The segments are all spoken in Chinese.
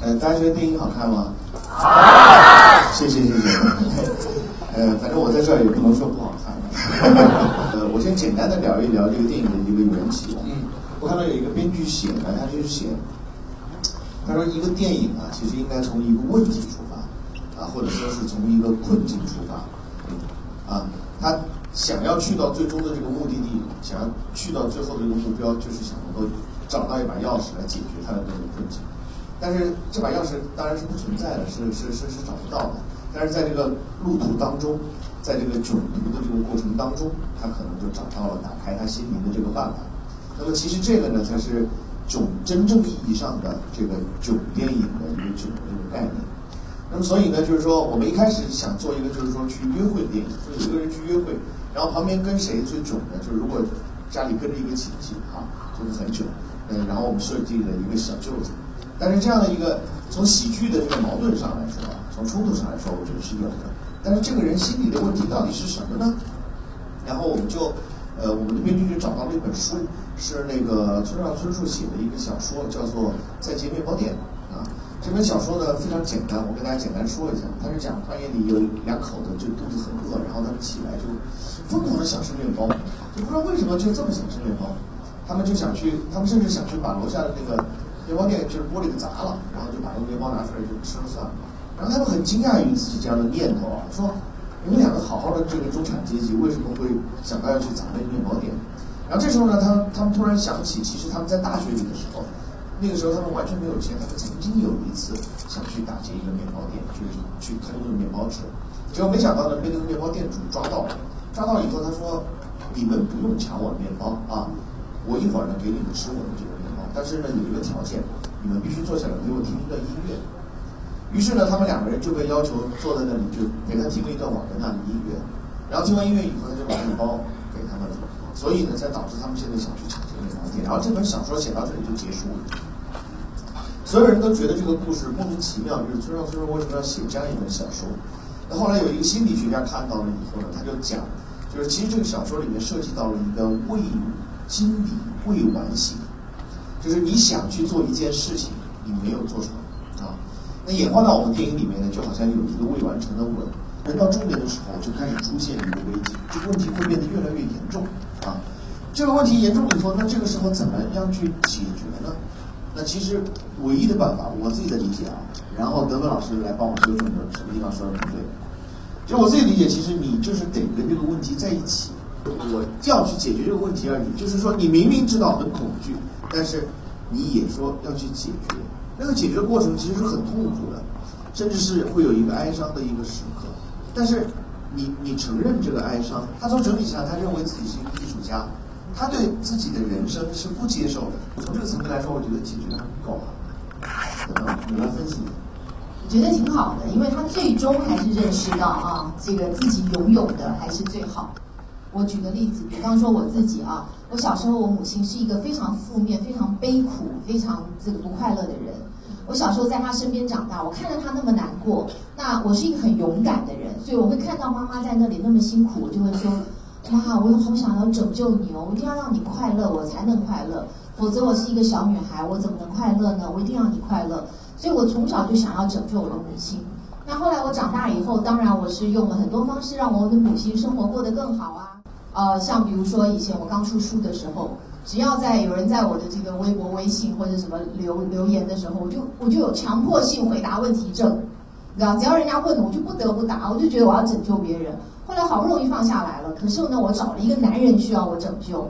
呃，大家觉得电影好看吗？好，谢谢谢谢。呃，反正我在这儿也不能说不好看。呃，我先简单的聊一聊这个电影的一个缘起。嗯，我看到有一个编剧写的，他就是写，他说一个电影啊，其实应该从一个问题出发，啊，或者说是从一个困境出发，啊，他想要去到最终的这个目的地，想要去到最后的这个目标，就是想能够找到一把钥匙来解决他的这个困境。但是这把钥匙当然是不存在的，是是是是找不到的。但是在这个路途当中，在这个囧途的这个过程当中，他可能就找到了打开他心灵的这个办法。那么其实这个呢，才是囧真正意义上的这个囧电影的一个囧的一个概念。那么所以呢，就是说我们一开始想做一个就是说去约会的电影，就有一个人去约会，然后旁边跟谁最囧呢？就是如果家里跟着一个亲戚啊，就是很囧，嗯，然后我们设计了一个小舅子。但是这样的一个从喜剧的这个矛盾上来说，从冲突上来说，我觉得是有的。但是这个人心里的问题到底是什么呢？然后我们就，呃，我们的编剧就找到了一本书，是那个村上春树写的一个小说，叫做《再见面包店》啊。这本小说呢非常简单，我跟大家简单说一下。它是讲半夜里有两口子就肚子很饿，然后他们起来就疯狂的想吃面包，就不知道为什么就这么想吃面包。他们就想去，他们甚至想去把楼下的那个。面包店就是玻璃给砸了，然后就把那个面包拿出来就吃了算了。然后他们很惊讶于自己这样的念头啊，说你们两个好好的这个中产阶级为什么会想到要去砸那个面包店？然后这时候呢，他他们突然想起，其实他们在大学里的时候，那个时候他们完全没有钱，他们曾经有一次想去打劫一个面包店，就是去偷那个面包吃，结果没想到呢被那个面包店主抓到了。抓到以后他说：“你们不用抢我的面包啊，我一会儿呢给你们吃我的这个面包。”但是呢，有一个条件，你们必须坐下来给我听一段音乐。于是呢，他们两个人就被要求坐在那里，就给他听了一段瓦格纳的音乐。然后听完音乐以后，他就把面包给他们。所以呢，才导致他们现在想去抢这个面包店。然后这本小说写到这里就结束了。所有人都觉得这个故事莫名其妙，就是村上春树为什么要写这样一本小说？那后来有一个心理学家看到了以后呢，他就讲，就是其实这个小说里面涉及到了一个未经理未完形。就是你想去做一件事情，你没有做出来啊，那演化到我们电影里面呢，就好像有一个未完成的吻。人到中年的时候，就开始出现一个危机，这个问题会变得越来越严重啊。这个问题严重以后，那这个时候怎么样去解决呢？那其实唯一的办法，我自己的理解啊，然后德文老师来帮我纠正的什么地方说的不对。就我自己理解，其实你就是得跟这个问题在一起，我要去解决这个问题而已。就是说，你明明知道很恐惧。但是你也说要去解决，那个解决过程其实是很痛苦的，甚至是会有一个哀伤的一个时刻。但是你你承认这个哀伤，他从整体上他认为自己是一个艺术家，他对自己的人生是不接受的。从这个层面来说，我觉得解决的够了。你来分析。我觉得挺好的，因为他最终还是认识到啊，这个自己拥有的还是最好。我举个例子，比方说我自己啊，我小时候我母亲是一个非常负面、非常悲苦、非常这个不快乐的人。我小时候在她身边长大，我看着她那么难过，那我是一个很勇敢的人，所以我会看到妈妈在那里那么辛苦，我就会说：妈，我好想要拯救你哦，我一定要让你快乐，我才能快乐，否则我是一个小女孩，我怎么能快乐呢？我一定让你快乐，所以我从小就想要拯救我的母亲。那后来我长大以后，当然我是用了很多方式让我的母亲生活过得更好啊。呃，像比如说以前我刚出书的时候，只要在有人在我的这个微博、微信或者什么留留言的时候，我就我就有强迫性回答问题症，你知道，只要人家问，我就不得不答，我就觉得我要拯救别人。后来好不容易放下来了，可是呢，我找了一个男人需要我拯救。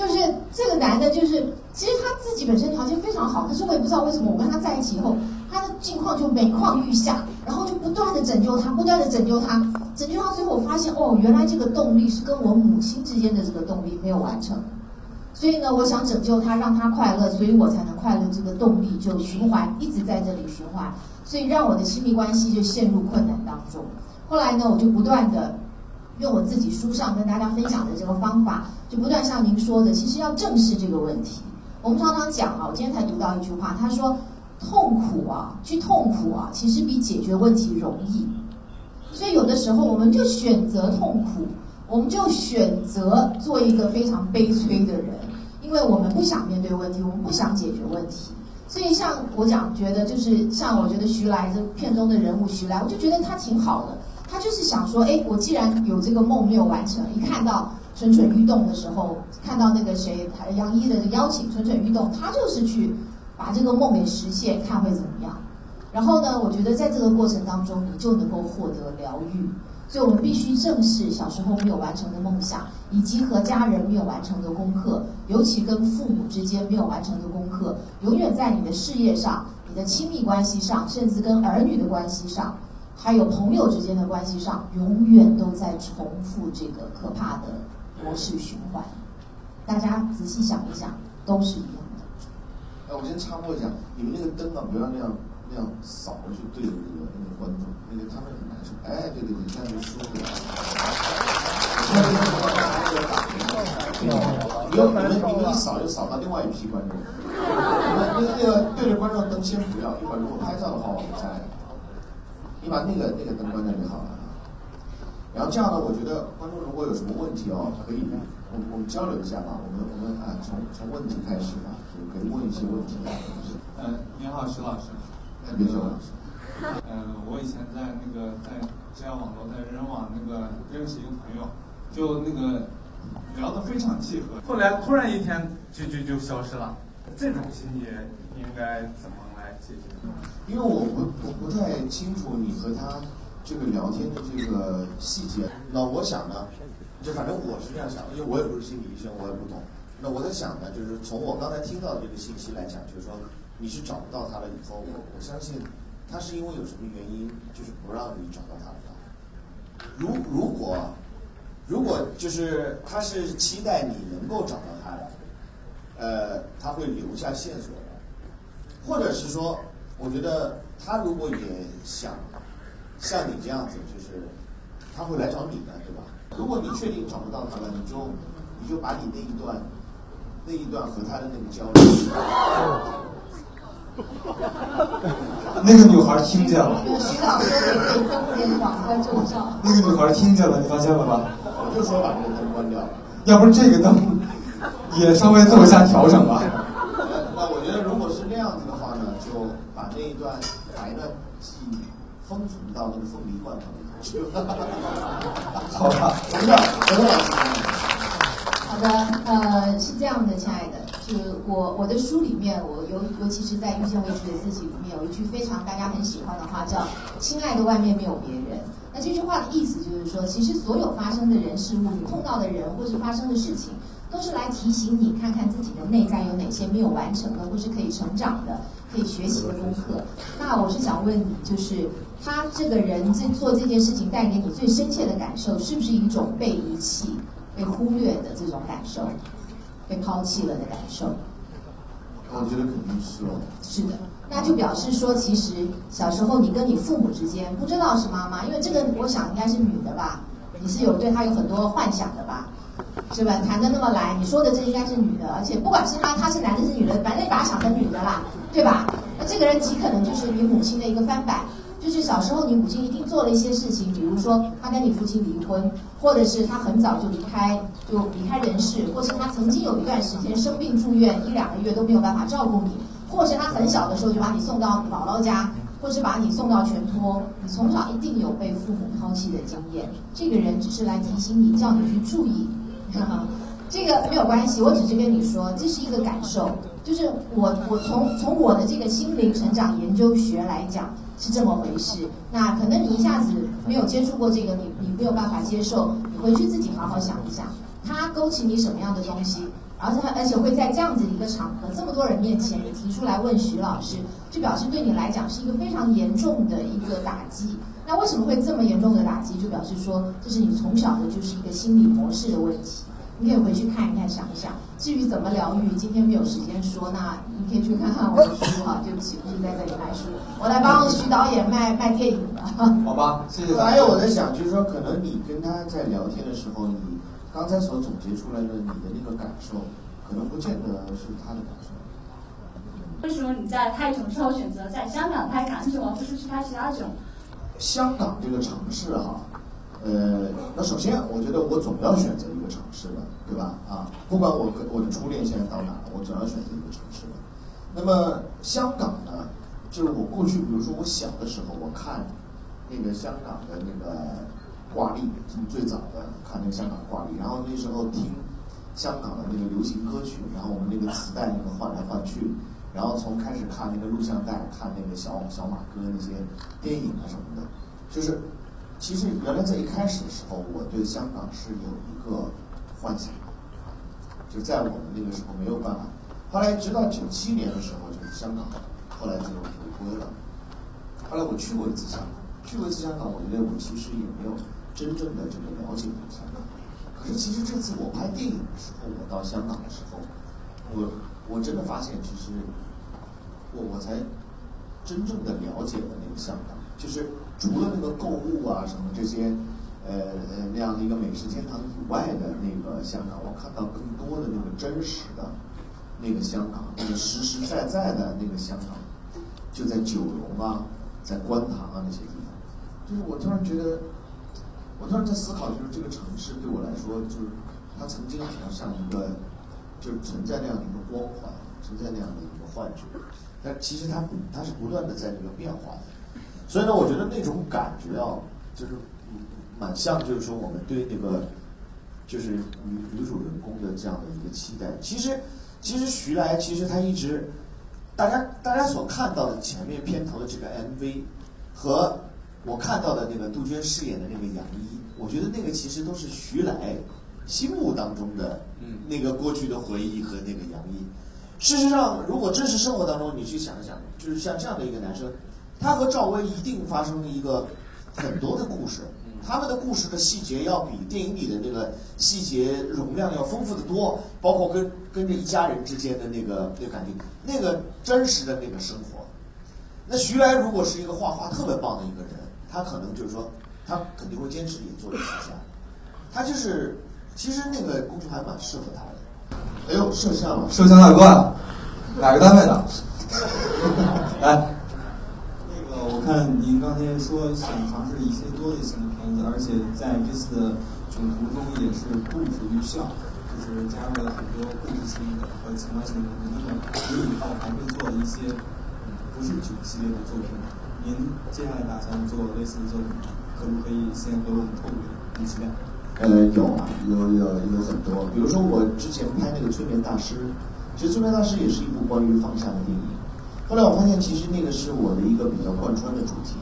就是这个男的，就是其实他自己本身条件非常好，可是我也不知道为什么我跟他在一起以后，他的境况就每况愈下，然后就不断的拯救他，不断的拯救他，拯救到最后，我发现哦，原来这个动力是跟我母亲之间的这个动力没有完成，所以呢，我想拯救他，让他快乐，所以我才能快乐，这个动力就循环一直在这里循环，所以让我的亲密关系就陷入困难当中。后来呢，我就不断的。用我自己书上跟大家分享的这个方法，就不断像您说的，其实要正视这个问题。我们常常讲啊，我今天才读到一句话，他说：“痛苦啊，去痛苦啊，其实比解决问题容易。”所以有的时候我们就选择痛苦，我们就选择做一个非常悲催的人，因为我们不想面对问题，我们不想解决问题。所以像我讲，觉得就是像我觉得徐来这片中的人物徐来，我就觉得他挺好的。他就是想说，哎，我既然有这个梦没有完成，一看到蠢蠢欲动的时候，看到那个谁杨一的邀请，蠢蠢欲动，他就是去把这个梦给实现，看会怎么样。然后呢，我觉得在这个过程当中，你就能够获得疗愈。所以我们必须正视小时候没有完成的梦想，以及和家人没有完成的功课，尤其跟父母之间没有完成的功课，永远在你的事业上、你的亲密关系上，甚至跟儿女的关系上，还有朋友之间的关系上，永远都在重复这个可怕的模式循环。大家仔细想一想，都是一样的。哎，我先插播一下，你们那个灯啊，不要那样。那样扫过去对着那个那个观众，那个他们很难受。哎，对对对，这样就舒服了。你要你们你们一扫就扫到另外一批观众。那那那个对着观众灯先不要，一会儿如果拍照的话我们再。你把那个那个灯关掉就好了。然后这样呢，我觉得观众如果有什么问题哦，可以我我们交流一下吧。我们我们啊从从问题开始吧，就可以问一些问题。嗯，你好，徐老师。别说了。嗯，我以前在那个在社交网络在人网那个认识一个朋友，就那个聊得非常契合，后来突然一天就就就消失了。这种心理应该怎么谢谢？因为我不我不太清楚你和他这个聊天的这个细节。那我想呢，就反正我是这样想，因为我也不是心理医生，我也不懂。那我在想呢，就是从我刚才听到的这个信息来讲，就是说。你是找不到他了以后，我我相信他是因为有什么原因，就是不让你找到他的。如如果如果就是他是期待你能够找到他的，呃，他会留下线索的，或者是说，我觉得他如果也想像你这样子，就是他会来找你的，对吧？如果你确定找不到他了，你就你就把你那一段那一段和他的那个交流。那个女孩听见了。徐老师给给网关注照。那个女孩听见了，你发现了吗？我就说把这个灯关掉。要不这个灯也稍微做一下调整吧。那我觉得如果是那样子的话呢，就把那一段把一段记忆封存到那个凤梨罐头里头去。好吧。真的，真的。好的，呃，是这样的，亲爱的。是我我的书里面，我尤尤其是在《遇见未知的自己》里面有一句非常大家很喜欢的话，叫“亲爱的，外面没有别人”。那这句话的意思就是说，其实所有发生的人事物，你碰到的人或是发生的事情，都是来提醒你看看自己的内在有哪些没有完成的，或是可以成长的、可以学习的功课。那我是想问你，就是他这个人在做这件事情带给你最深切的感受，是不是一种被遗弃、被忽略的这种感受？被抛弃了的感受，我觉得肯定是哦。是的，那就表示说，其实小时候你跟你父母之间不知道是妈妈，因为这个我想应该是女的吧？你是有对她有很多幻想的吧？是吧？谈的那么来，你说的这应该是女的，而且不管是她，她是男的，是女的，反正你把她想成女的啦，对吧？那这个人极可能就是你母亲的一个翻版。就是小时候，你母亲一定做了一些事情，比如说她跟你父亲离婚，或者是她很早就离开，就离开人世，或是她曾经有一段时间生病住院一两个月都没有办法照顾你，或是她很小的时候就把你送到姥姥家，或是把你送到全托，你从小一定有被父母抛弃的经验。这个人只是来提醒你，叫你去注意，这个没有关系，我只是跟你说，这是一个感受，就是我我从从我的这个心灵成长研究学来讲。是这么回事，那可能你一下子没有接触过这个，你你没有办法接受，你回去自己好好想一想，它勾起你什么样的东西，而且而且会在这样子一个场合，这么多人面前，你提出来问徐老师，就表示对你来讲是一个非常严重的一个打击。那为什么会这么严重的打击？就表示说，这是你从小的就是一个心理模式的问题。你可以回去看一看，想一想。至于怎么疗愈，今天没有时间说，那你可以去看看我的书哈。对不起，不是在这里卖书，我来帮徐导演卖卖电影的。好吧，谢谢。还有我在想，就是说，可能你跟他在聊天的时候，你刚才所总结出来的你的那个感受，可能不见得是他的感受。为什么你在泰囧之后选择在香港拍港囧，而不是去拍其他囧？香港这个城市哈。呃，那首先，我觉得我总要选择一个城市的，对吧？啊，不管我跟我的初恋现在到哪了，我总要选择一个城市的。那么香港呢，就是我过去，比如说我小的时候，我看那个香港的那个挂历，从最早的看那个香港挂历，然后那时候听香港的那个流行歌曲，然后我们那个磁带那个换来换去，然后从开始看那个录像带，看那个小小马哥那些电影啊什么的，就是其实原来在一开始的时候，我对香港是有一个幻想，就在我们那个时候没有办法。后来直到九七年的时候，就是香港后来就回归了。后来我去过一次香港，去过一次香港，我觉得我其实也没有真正的这个了解过香港。可是其实这次我拍电影的时候，我到香港的时候，我我真的发现，其实我我才真正的了解了那个香港，就是除了那个购物啊什么这些，呃呃那样的一个美食天堂以外的那个香港，我看到更多的那个真实的。那个香港，那个实实在在的那个香港，就在九龙啊，在观塘啊那些地方。就是我突然觉得，我突然在思考，就是这个城市对我来说，就是它曾经好像像一个，就是存在那样的一个光环，存在那样的一个幻觉。但其实它，它是不断的在这个变化的。所以呢，我觉得那种感觉啊，就是蛮像，就是说我们对那个，就是女女主人公的这样的一个期待。其实。其实徐来，其实他一直，大家大家所看到的前面片头的这个 MV，和我看到的那个杜鹃饰演的那个杨一，我觉得那个其实都是徐来心目当中的那个过去的回忆和那个杨一。事实上，如果真实生活当中你去想一想，就是像这样的一个男生，他和赵薇一定发生了一个很多的故事。他们的故事的细节要比电影里的那个细节容量要丰富的多，包括跟跟着一家人之间的那个那个感情，那个真实的那个生活。那徐来如果是一个画画特别棒的一个人，他可能就是说，他肯定会坚持也做一下。他就是，其实那个工作还蛮适合他的。哎呦，摄像了，摄像大哥，哪个单位的？来。看您刚才说想尝试一些多类型的片子，而且在这次的囧途中也是不止于笑，就是加入了很多故事性的和情感性的部分。您以后还会做一些不是囧系列的作品吗？您接下来打算做类似的作品吗？可不可以先给我们透露一下？呃，有啊，有有有很多，比如说我之前拍那个《催眠大师》，其实《催眠大师》也是一部关于放下的电影。后来我发现，其实那个是我的一个比较贯穿的主题，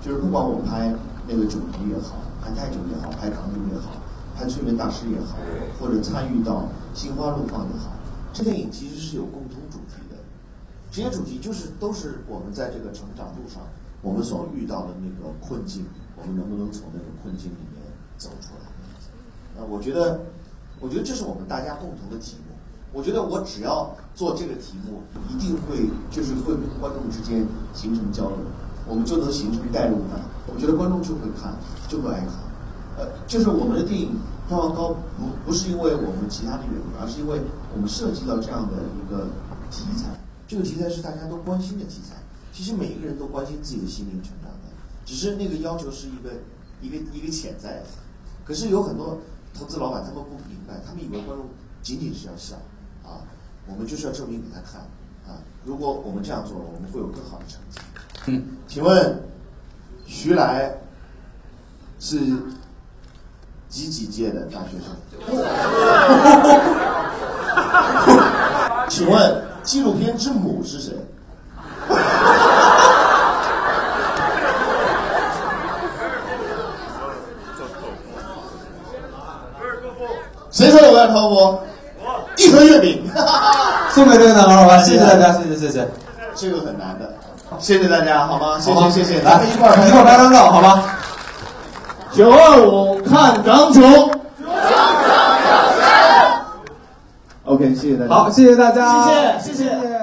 就是不管我拍那个囧途也好，拍泰囧也好，拍港囧也好，拍催眠大师也好，或者参与到心花怒放也好，这电影其实是有共同主题的。这些主题就是都是我们在这个成长路上，我们所遇到的那个困境，我们能不能从那个困境里面走出来？呃，我觉得，我觉得这是我们大家共同的题目。我觉得我只要做这个题目，一定会就是会跟观众之间形成交流，我们就能形成代入感。我觉得观众就会看，就会爱看。呃，就是我们的电影票房高，不不是因为我们其他的原因，而是因为我们涉及到这样的一个题材。这个题材是大家都关心的题材。其实每一个人都关心自己的心灵成长的，只是那个要求是一个一个一个潜在的。可是有很多投资老板他们不明白，他们以为观众仅仅是要笑。啊，我们就是要证明给他看啊！如果我们这样做了，我们会有更好的成绩。嗯，请问徐来是几几届的大学生？请问纪录片之母是谁？谁说我要投我？送给这个男孩好吧？谢谢大家，谢谢谢谢。这个很难的，谢谢大家，好吗？谢谢谢谢，来一块一块拍张照，好吗？九二五看港囧。OK，谢谢大家。好，谢谢大家，谢谢谢谢。